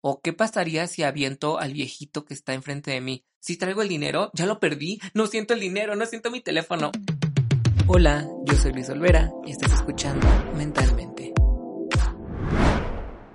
¿O qué pasaría si aviento al viejito que está enfrente de mí? Si traigo el dinero, ya lo perdí. No siento el dinero, no siento mi teléfono. Hola, yo soy Luis Olvera y estás escuchando Mentalmente.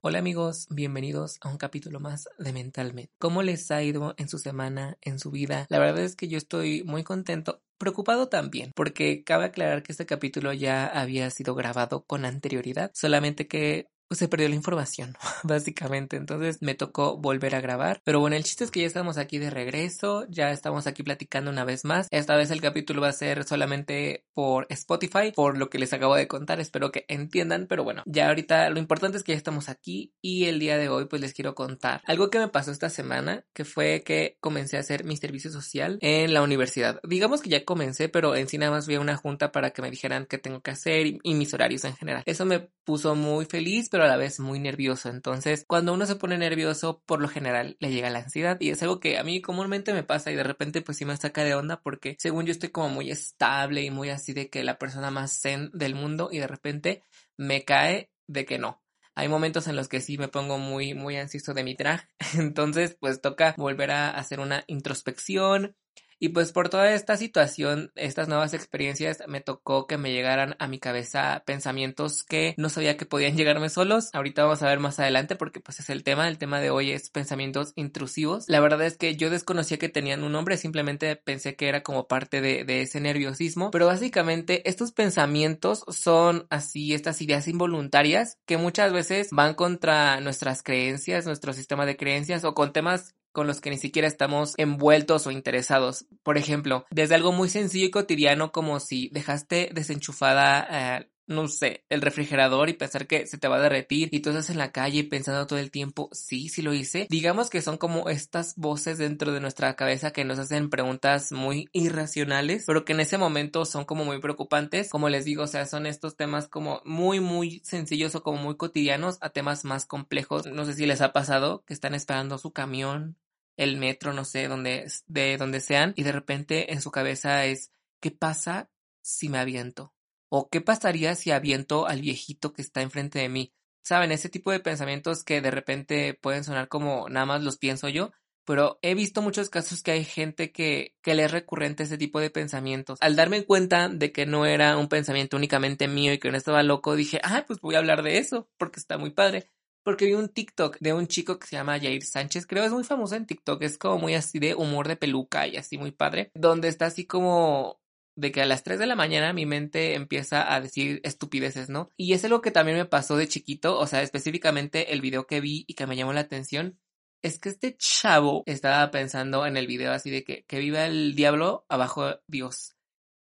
Hola amigos, bienvenidos a un capítulo más de Mentalmente. ¿Cómo les ha ido en su semana, en su vida? La verdad es que yo estoy muy contento, preocupado también, porque cabe aclarar que este capítulo ya había sido grabado con anterioridad, solamente que pues se perdió la información, básicamente. Entonces me tocó volver a grabar. Pero bueno, el chiste es que ya estamos aquí de regreso, ya estamos aquí platicando una vez más. Esta vez el capítulo va a ser solamente por Spotify, por lo que les acabo de contar. Espero que entiendan, pero bueno, ya ahorita lo importante es que ya estamos aquí y el día de hoy pues les quiero contar algo que me pasó esta semana, que fue que comencé a hacer mi servicio social en la universidad. Digamos que ya comencé, pero en sí nada más a una junta para que me dijeran qué tengo que hacer y, y mis horarios en general. Eso me puso muy feliz, pero a la vez muy nervioso. Entonces, cuando uno se pone nervioso, por lo general le llega la ansiedad y es algo que a mí comúnmente me pasa y de repente pues sí me saca de onda porque según yo estoy como muy estable y muy así de que la persona más zen del mundo y de repente me cae de que no. Hay momentos en los que sí me pongo muy, muy ansioso de mi traje. Entonces, pues toca volver a hacer una introspección, y pues por toda esta situación, estas nuevas experiencias, me tocó que me llegaran a mi cabeza pensamientos que no sabía que podían llegarme solos. Ahorita vamos a ver más adelante porque pues es el tema. El tema de hoy es pensamientos intrusivos. La verdad es que yo desconocía que tenían un nombre, simplemente pensé que era como parte de, de ese nerviosismo. Pero básicamente estos pensamientos son así, estas ideas involuntarias que muchas veces van contra nuestras creencias, nuestro sistema de creencias o con temas con los que ni siquiera estamos envueltos o interesados. Por ejemplo, desde algo muy sencillo y cotidiano como si dejaste desenchufada eh, no sé, el refrigerador y pensar que se te va a derretir y tú estás en la calle pensando todo el tiempo, sí, sí lo hice. Digamos que son como estas voces dentro de nuestra cabeza que nos hacen preguntas muy irracionales, pero que en ese momento son como muy preocupantes. Como les digo, o sea, son estos temas como muy, muy sencillos o como muy cotidianos a temas más complejos. No sé si les ha pasado que están esperando su camión el metro, no sé, donde, de donde sean, y de repente en su cabeza es, ¿qué pasa si me aviento? ¿O qué pasaría si aviento al viejito que está enfrente de mí? Saben, ese tipo de pensamientos que de repente pueden sonar como nada más los pienso yo, pero he visto muchos casos que hay gente que, que le es recurrente ese tipo de pensamientos. Al darme cuenta de que no era un pensamiento únicamente mío y que no estaba loco, dije, ah, pues voy a hablar de eso, porque está muy padre porque vi un TikTok de un chico que se llama Jair Sánchez, creo es muy famoso en TikTok, es como muy así de humor de peluca y así muy padre, donde está así como de que a las 3 de la mañana mi mente empieza a decir estupideces, ¿no? Y es algo que también me pasó de chiquito, o sea, específicamente el video que vi y que me llamó la atención, es que este chavo estaba pensando en el video así de que, que viva el diablo abajo Dios.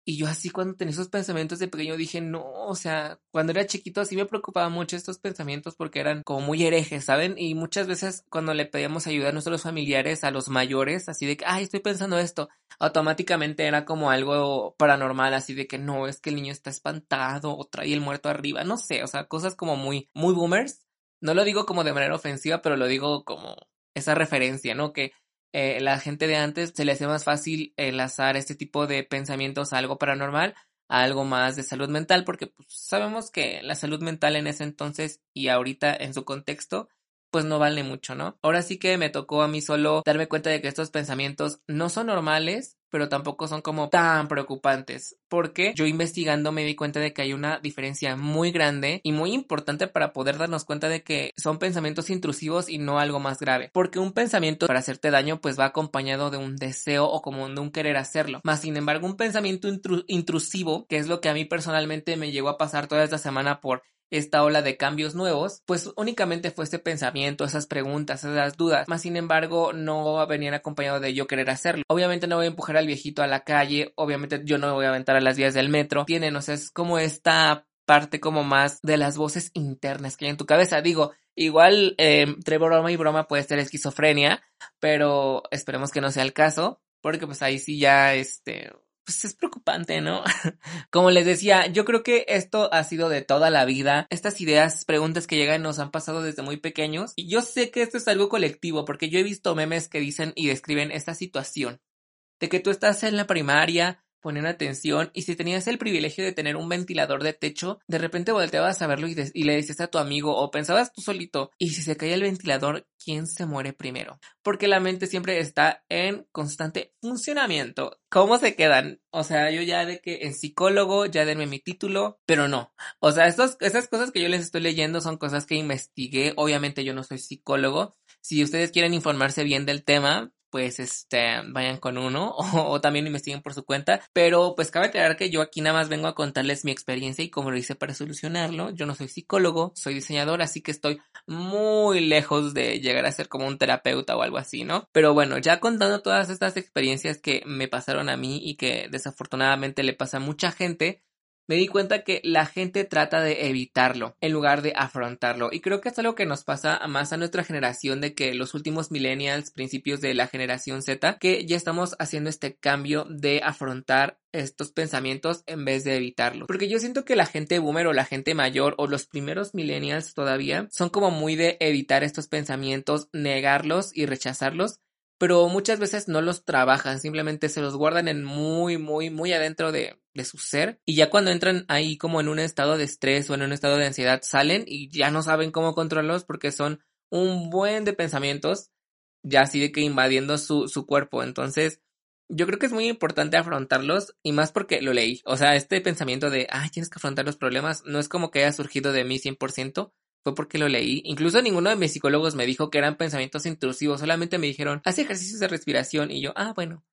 Y yo así cuando tenía esos pensamientos de pequeño dije, no, o sea, cuando era chiquito sí me preocupaba mucho estos pensamientos porque eran como muy herejes, ¿saben? Y muchas veces cuando le pedíamos ayuda a nuestros familiares, a los mayores, así de que, ay, estoy pensando esto, automáticamente era como algo paranormal, así de que no, es que el niño está espantado o trae el muerto arriba, no sé, o sea, cosas como muy, muy boomers. No lo digo como de manera ofensiva, pero lo digo como esa referencia, ¿no? Que eh, la gente de antes se le hacía más fácil enlazar este tipo de pensamientos a algo paranormal, a algo más de salud mental, porque pues, sabemos que la salud mental en ese entonces y ahorita en su contexto pues no vale mucho, ¿no? Ahora sí que me tocó a mí solo darme cuenta de que estos pensamientos no son normales, pero tampoco son como tan preocupantes, porque yo investigando me di cuenta de que hay una diferencia muy grande y muy importante para poder darnos cuenta de que son pensamientos intrusivos y no algo más grave, porque un pensamiento para hacerte daño pues va acompañado de un deseo o como de un querer hacerlo, más sin embargo un pensamiento intrusivo, que es lo que a mí personalmente me llegó a pasar toda esta semana por esta ola de cambios nuevos, pues únicamente fue este pensamiento, esas preguntas, esas dudas, más sin embargo no venían acompañado de yo querer hacerlo. Obviamente no voy a empujar al viejito a la calle, obviamente yo no voy a aventar a las vías del metro, tienen, o sea, es como esta parte como más de las voces internas que hay en tu cabeza. Digo, igual eh, entre broma y broma puede ser esquizofrenia, pero esperemos que no sea el caso, porque pues ahí sí ya este pues es preocupante, ¿no? Como les decía, yo creo que esto ha sido de toda la vida. Estas ideas, preguntas que llegan nos han pasado desde muy pequeños. Y yo sé que esto es algo colectivo, porque yo he visto memes que dicen y describen esta situación. De que tú estás en la primaria, ponen atención y si tenías el privilegio de tener un ventilador de techo, de repente volteabas a verlo y, le decías a tu amigo o pensabas tú solito, y si se cae el ventilador, ¿quién se muere primero? Porque la mente siempre está en constante funcionamiento. ¿Cómo se quedan? O sea, yo ya de que en psicólogo, ya denme mi título, pero no. O sea, esas cosas que yo les estoy leyendo son cosas que investigué. Obviamente yo no soy psicólogo. Si ustedes quieren informarse bien del tema, pues este, vayan con uno o, también investiguen por su cuenta. Pero pues cabe aclarar que yo aquí nada más vengo a contarles mi experiencia y cómo lo hice para solucionarlo. Yo no soy psicólogo, soy diseñador, así que estoy muy lejos de llegar a ser como un terapeuta o algo así, ¿no? Pero bueno, ya contando todas estas experiencias que me pasaron a mí y que desafortunadamente le pasa a mucha gente, me di cuenta que la gente trata de evitarlo en lugar de afrontarlo. Y creo que es algo que nos pasa más a nuestra generación de que los últimos millennials, principios de la generación Z, que ya estamos haciendo este cambio de afrontar estos pensamientos en vez de evitarlos. Porque yo siento que la gente boomer o la gente mayor o los primeros millennials todavía son como muy de evitar estos pensamientos, negarlos y rechazarlos pero muchas veces no los trabajan, simplemente se los guardan en muy, muy, muy adentro de, de, su ser y ya cuando entran ahí como en un estado de estrés o en un estado de ansiedad salen y ya no saben cómo controlarlos porque son un buen de pensamientos ya así de que invadiendo su, su cuerpo. Entonces, yo creo que es muy importante afrontarlos y más porque lo leí. O sea, este pensamiento de, ay, tienes que afrontar los problemas no es como que haya surgido de mí 100%, porque lo leí. Incluso ninguno de mis psicólogos me dijo que eran pensamientos intrusivos, solamente me dijeron, haz ejercicios de respiración y yo, ah, bueno.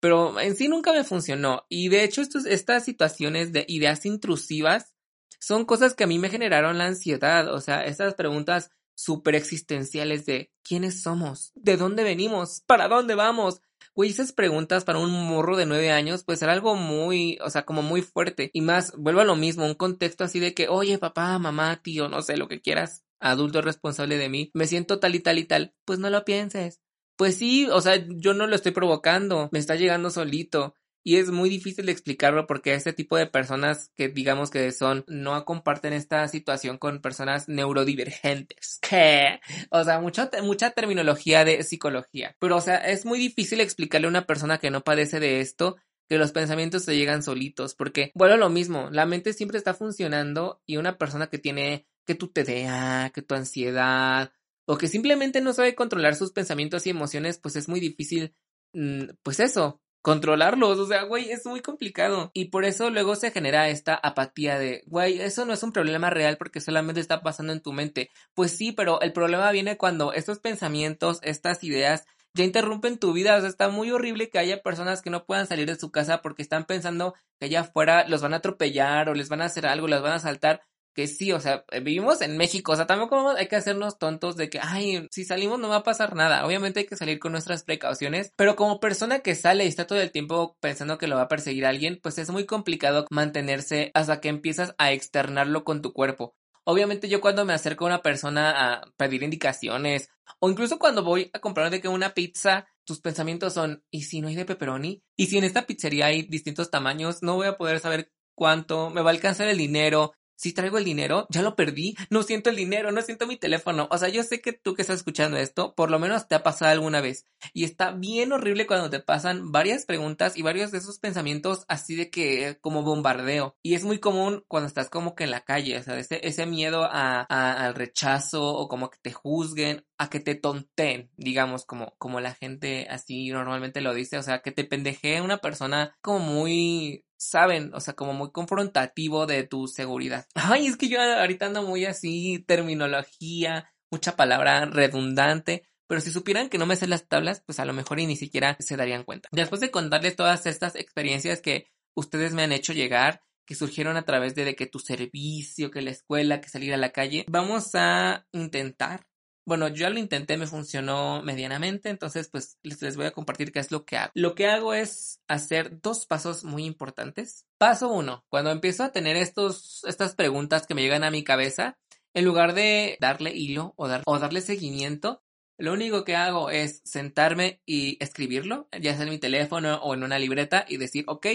Pero en sí nunca me funcionó. Y de hecho, estos, estas situaciones de ideas intrusivas son cosas que a mí me generaron la ansiedad. O sea, estas preguntas súper existenciales de quiénes somos, de dónde venimos, para dónde vamos, Güey, esas preguntas para un morro de nueve años, pues era algo muy, o sea, como muy fuerte. Y más, vuelvo a lo mismo, un contexto así de que, oye, papá, mamá, tío, no sé, lo que quieras, adulto responsable de mí, me siento tal y tal y tal. Pues no lo pienses. Pues sí, o sea, yo no lo estoy provocando, me está llegando solito. Y es muy difícil de explicarlo porque este tipo de personas que digamos que son, no comparten esta situación con personas neurodivergentes. ¿Qué? O sea, mucha, mucha terminología de psicología. Pero, o sea, es muy difícil explicarle a una persona que no padece de esto que los pensamientos se llegan solitos, porque, bueno, lo mismo, la mente siempre está funcionando y una persona que tiene que tu TDA, que tu ansiedad, o que simplemente no sabe controlar sus pensamientos y emociones, pues es muy difícil, mm, pues eso, controlarlos, o sea, güey, es muy complicado. Y por eso luego se genera esta apatía de, güey, eso no es un problema real porque solamente está pasando en tu mente. Pues sí, pero el problema viene cuando estos pensamientos, estas ideas ya interrumpen tu vida. O sea, está muy horrible que haya personas que no puedan salir de su casa porque están pensando que allá afuera los van a atropellar o les van a hacer algo, las van a saltar que sí, o sea, eh, vivimos en México, o sea, tampoco hay que hacernos tontos de que, ay, si salimos no va a pasar nada. Obviamente hay que salir con nuestras precauciones, pero como persona que sale y está todo el tiempo pensando que lo va a perseguir alguien, pues es muy complicado mantenerse hasta que empiezas a externarlo con tu cuerpo. Obviamente yo cuando me acerco a una persona a pedir indicaciones o incluso cuando voy a comprar de que una pizza, tus pensamientos son, ¿y si no hay de pepperoni? ¿Y si en esta pizzería hay distintos tamaños? No voy a poder saber cuánto, me va a alcanzar el dinero, si traigo el dinero, ya lo perdí, no siento el dinero, no siento mi teléfono. O sea, yo sé que tú que estás escuchando esto, por lo menos te ha pasado alguna vez. Y está bien horrible cuando te pasan varias preguntas y varios de esos pensamientos así de que como bombardeo. Y es muy común cuando estás como que en la calle, o sea, ese, ese miedo a, al rechazo o como que te juzguen, a que te tonten, digamos, como, como la gente así normalmente lo dice, o sea, que te pendejee una persona como muy saben, o sea, como muy confrontativo de tu seguridad. Ay, es que yo ahorita ando muy así, terminología, mucha palabra redundante, pero si supieran que no me sé las tablas, pues a lo mejor ni siquiera se darían cuenta. Después de contarles todas estas experiencias que ustedes me han hecho llegar, que surgieron a través de, de que tu servicio, que la escuela, que salir a la calle, vamos a intentar bueno, yo ya lo intenté, me funcionó medianamente, entonces pues les, voy a compartir qué es lo que hago. Lo que hago es hacer dos pasos muy importantes. Paso uno, cuando empiezo a tener estos, estas preguntas que me llegan a mi cabeza, en lugar de darle hilo o, dar, o darle seguimiento, lo único que hago es sentarme y escribirlo, ya sea en mi teléfono o en una libreta y decir, ok,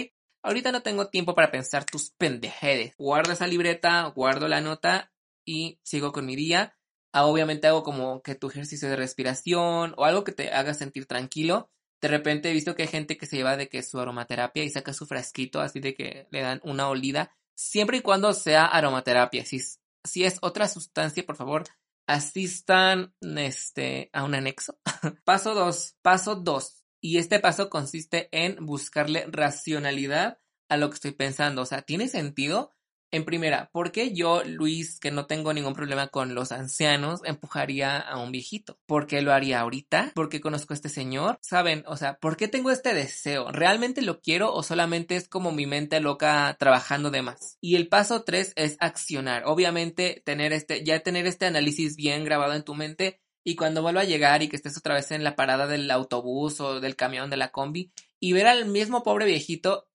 ahorita no tengo tiempo para pensar tus pendejedes. Guardo esa libreta, guardo la nota y sigo con mi día. Ah, obviamente hago como que tu ejercicio de respiración o algo que te haga sentir tranquilo. De repente he visto que hay gente que se lleva de que su aromaterapia y saca su frasquito así de que le dan una olida. Siempre y cuando sea aromaterapia. Si, si es otra sustancia, por favor, asistan este, a un anexo. paso 2. Paso 2. Y este paso consiste en buscarle racionalidad a lo que estoy pensando. O sea, ¿tiene sentido? En primera, ¿por qué yo, Luis, que no tengo ningún problema con los ancianos, empujaría a un viejito? ¿Por qué lo haría ahorita? ¿Por qué conozco a este señor? ¿Saben? O sea, ¿por qué tengo este deseo? ¿Realmente lo quiero o solamente es como mi mente loca trabajando de más? Y el paso tres es accionar. Obviamente, tener este, ya tener este análisis bien grabado en tu mente y cuando vuelva a llegar y que estés otra vez en la parada del autobús o del camión de la combi y ver al mismo pobre viejito,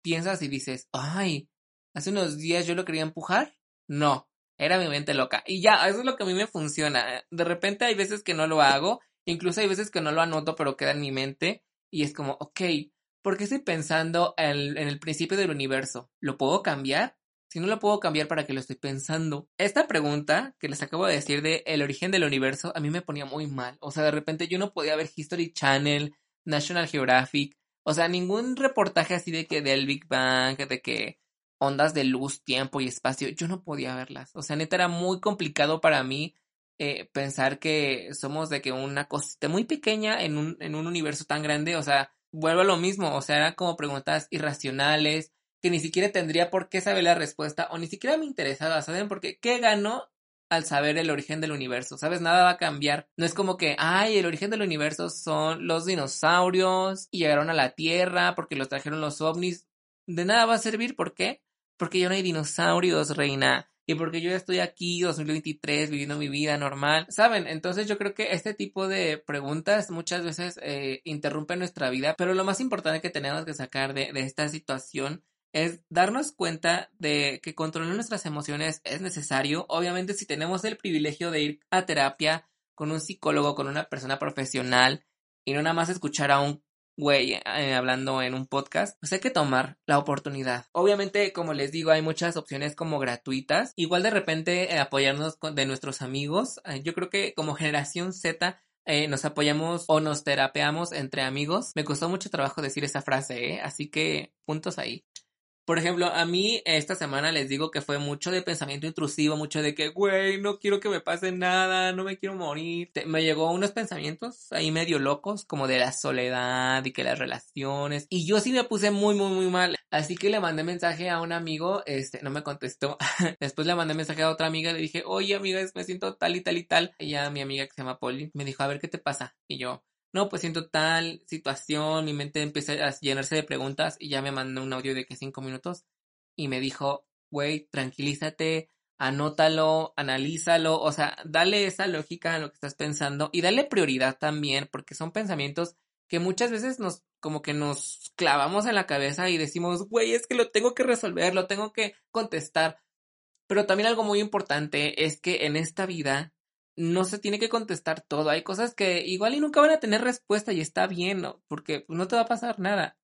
piensas y dices, ay, hace unos días yo lo quería empujar. No, era mi mente loca. Y ya, eso es lo que a mí me funciona. De repente hay veces que no lo hago, incluso hay veces que no lo anoto, pero queda en mi mente. Y es como, ok, ¿por qué estoy pensando en, el principio del universo? ¿Lo puedo cambiar? Si no lo puedo cambiar, ¿para qué lo estoy pensando? Esta pregunta que les acabo de decir de el origen del universo, a mí me ponía muy mal. O sea, de repente yo no podía ver History Channel, National Geographic, o sea, ningún reportaje así de que del Big Bang, de que ondas de luz, tiempo y espacio, yo no podía verlas. O sea, neta era muy complicado para mí eh, pensar que somos de que una cosita muy pequeña en un, en un universo tan grande, o sea, vuelvo a lo mismo, o sea, eran como preguntas irracionales que ni siquiera tendría por qué saber la respuesta o ni siquiera me interesaba, ¿saben? Porque ¿qué ganó al saber el origen del universo? ¿Sabes? Nada va a cambiar. No es como que, ay, el origen del universo son los dinosaurios y llegaron a la Tierra porque los trajeron los ovnis. De nada va a servir, ¿por qué? Porque ya no hay dinosaurios, reina. Y porque yo ya estoy aquí, 2023, viviendo mi vida normal, ¿saben? Entonces yo creo que este tipo de preguntas muchas veces eh, interrumpen nuestra vida, pero lo más importante que tenemos que sacar de, de esta situación es darnos cuenta de que controlar nuestras emociones es necesario. Obviamente si tenemos el privilegio de ir a terapia con un psicólogo, con una persona profesional y no nada más escuchar a un güey, eh, hablando en un podcast, pues hay que tomar la oportunidad. Obviamente, como les digo, hay muchas opciones como gratuitas. Igual de repente eh, apoyarnos de nuestros amigos. Eh, yo creo que como generación Z nos apoyamos o nos terapeamos entre amigos. Me costó mucho trabajo decir esa frase, Así que puntos ahí. Por ejemplo, a mí esta semana les digo que fue mucho de pensamiento intrusivo, mucho de que, güey, no quiero que me pase nada, no me quiero morir. Me llegó unos pensamientos ahí medio locos, como de la soledad y que las relaciones. Y yo sí me puse muy, muy, muy mal. Así que le mandé mensaje a un amigo, este, no me contestó. Después le mandé mensaje a otra amiga, le dije, oye, amiga, me siento tal y tal y tal. Ella, mi amiga que se llama Polly, me dijo, a ver qué te pasa. Y yo, no, pues siento tal situación, mi mente empezó a llenarse de preguntas y ya me mandó un audio de que cinco minutos y me dijo, güey, tranquilízate, anótalo, analízalo, o sea, dale esa lógica a lo que estás pensando y dale prioridad también, porque son pensamientos que muchas veces nos, como que nos clavamos en la cabeza y decimos, güey, es que lo tengo que resolver, lo tengo que contestar. Pero también algo muy importante es que en esta vida no se tiene que contestar todo. Hay cosas que igual y nunca van a tener respuesta y está bien, ¿no? Porque pues, no te va a pasar nada.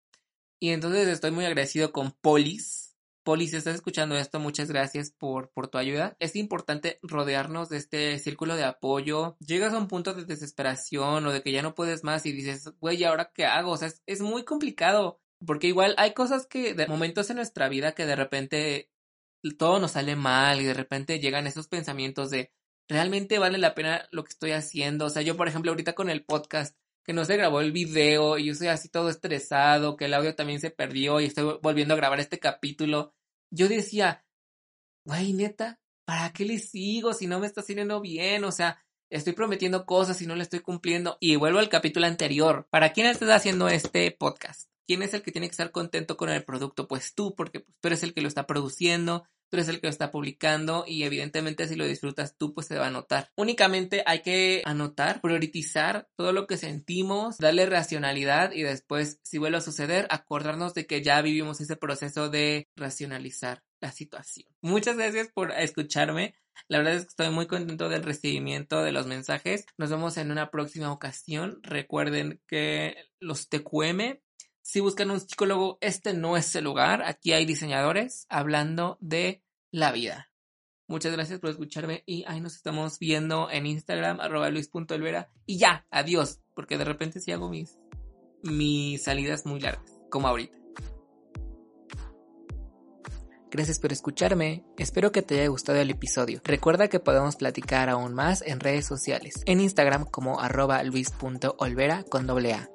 Y entonces estoy muy agradecido con Polis. Polis, si estás escuchando esto, muchas gracias por, por tu ayuda. Es importante rodearnos de este círculo de apoyo. Llegas a un punto de desesperación o de que ya no puedes más y dices, güey, ¿ahora qué hago? O sea, es, es muy complicado. Porque igual hay cosas que, de momentos en nuestra vida que de repente todo nos sale mal y de repente llegan esos pensamientos de, realmente vale la pena lo que estoy haciendo. O sea, yo, por ejemplo, ahorita con el podcast, que no se grabó el video y yo estoy así todo estresado, que el audio también se perdió y estoy volviendo a grabar este capítulo. Yo decía, güey, neta, ¿para qué le sigo si no me está saliendo bien? O sea, estoy prometiendo cosas y no le estoy cumpliendo. Y vuelvo al capítulo anterior. ¿Para quién estás haciendo este podcast? ¿Quién es el que tiene que estar contento con el producto? Pues tú, porque tú eres el que lo está produciendo, tú eres el que lo está publicando y evidentemente si lo disfrutas tú, pues se va a notar. Únicamente hay que anotar, priorizar todo lo que sentimos, darle racionalidad y después, si vuelve a suceder, acordarnos de que ya vivimos ese proceso de racionalizar la situación. Muchas gracias por escucharme. La verdad es que estoy muy contento del recibimiento de los mensajes. Nos vemos en una próxima ocasión. Recuerden que los TQM, si buscan un psicólogo, este no es el lugar. Aquí hay diseñadores hablando de la vida. Muchas gracias por escucharme y ahí nos estamos viendo en Instagram, arroba luis.olvera. Y ya, adiós, porque de repente sí hago mis, mis salidas muy largas, como ahorita. Gracias por escucharme, espero que te haya gustado el episodio. Recuerda que podemos platicar aún más en redes sociales, en Instagram como arroba luis.olvera con doble A